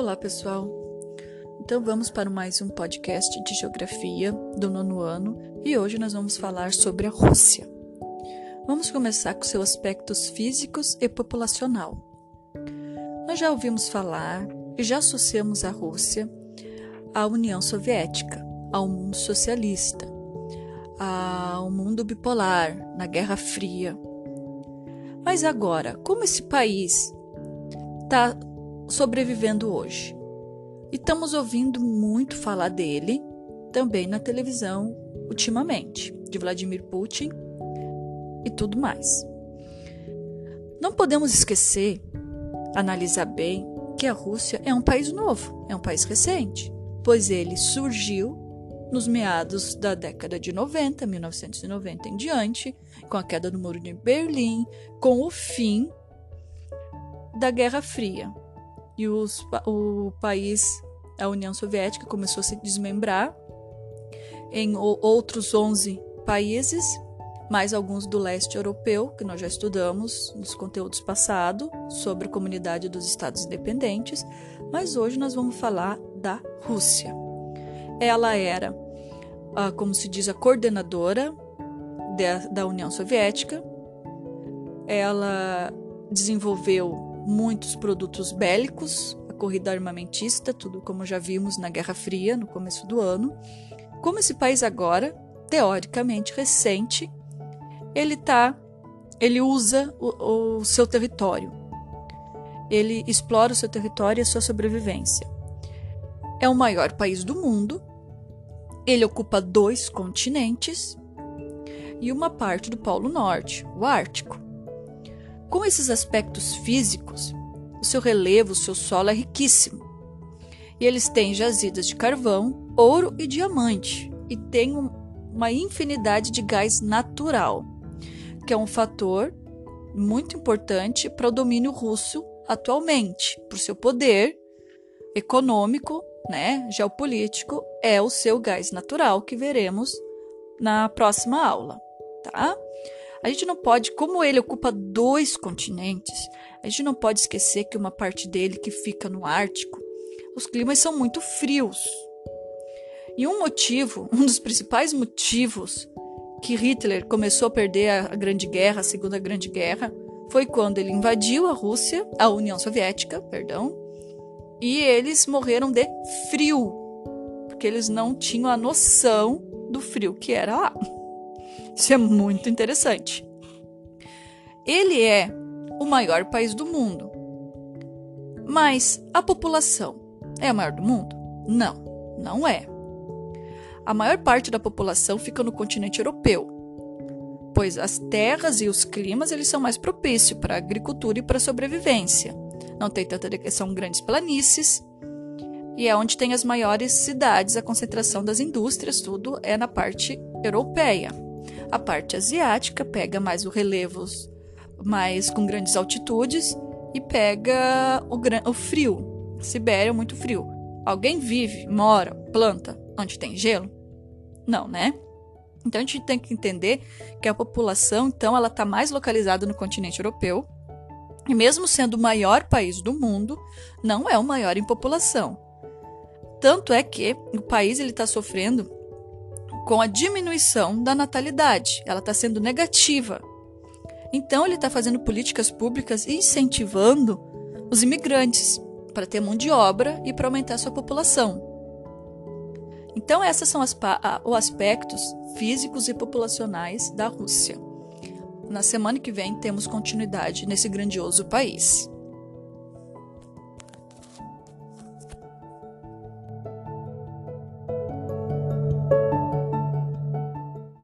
Olá, pessoal. Então vamos para mais um podcast de geografia do nono ano e hoje nós vamos falar sobre a Rússia. Vamos começar com seus aspectos físicos e populacional. Nós já ouvimos falar e já associamos a Rússia à União Soviética, ao mundo socialista, ao mundo bipolar, na Guerra Fria. Mas agora, como esse país está sobrevivendo hoje. E estamos ouvindo muito falar dele também na televisão ultimamente, de Vladimir Putin e tudo mais. Não podemos esquecer, analisar bem, que a Rússia é um país novo, é um país recente, pois ele surgiu nos meados da década de 90, 1990 em diante, com a queda do Muro de Berlim, com o fim da Guerra Fria e os, o país, a União Soviética, começou a se desmembrar em outros 11 países, mais alguns do leste europeu, que nós já estudamos nos conteúdos passados sobre a comunidade dos Estados Independentes, mas hoje nós vamos falar da Rússia. Ela era, ah, como se diz, a coordenadora da União Soviética. Ela desenvolveu muitos produtos bélicos, a corrida armamentista, tudo como já vimos na Guerra Fria no começo do ano. Como esse país agora, teoricamente recente, ele tá, ele usa o, o seu território. Ele explora o seu território e a sua sobrevivência. É o maior país do mundo. Ele ocupa dois continentes e uma parte do Polo Norte, o Ártico. Com esses aspectos físicos, o seu relevo, o seu solo é riquíssimo. E eles têm jazidas de carvão, ouro e diamante, e têm uma infinidade de gás natural, que é um fator muito importante para o domínio russo atualmente, por seu poder econômico, né, geopolítico, é o seu gás natural que veremos na próxima aula, tá? A gente não pode, como ele ocupa dois continentes, a gente não pode esquecer que uma parte dele que fica no Ártico, os climas são muito frios. E um motivo, um dos principais motivos que Hitler começou a perder a Grande Guerra, a Segunda Grande Guerra, foi quando ele invadiu a Rússia, a União Soviética, perdão, e eles morreram de frio, porque eles não tinham a noção do frio que era lá. Isso é muito interessante. Ele é o maior país do mundo. Mas a população é a maior do mundo? Não, não é. A maior parte da população fica no continente europeu, pois as terras e os climas eles são mais propícios para a agricultura e para a sobrevivência. Não tem tanta são grandes planícies e é onde tem as maiores cidades, a concentração das indústrias, tudo é na parte europeia. A parte asiática pega mais os relevos mais com grandes altitudes e pega o, o frio. Sibéria é muito frio. Alguém vive, mora, planta onde tem gelo? Não, né? Então a gente tem que entender que a população, então, ela está mais localizada no continente europeu. E mesmo sendo o maior país do mundo, não é o maior em população. Tanto é que o país ele está sofrendo com a diminuição da natalidade. Ela está sendo negativa. Então, ele está fazendo políticas públicas incentivando os imigrantes para ter mão de obra e para aumentar sua população. Então, esses são as, os aspectos físicos e populacionais da Rússia. Na semana que vem, temos continuidade nesse grandioso país.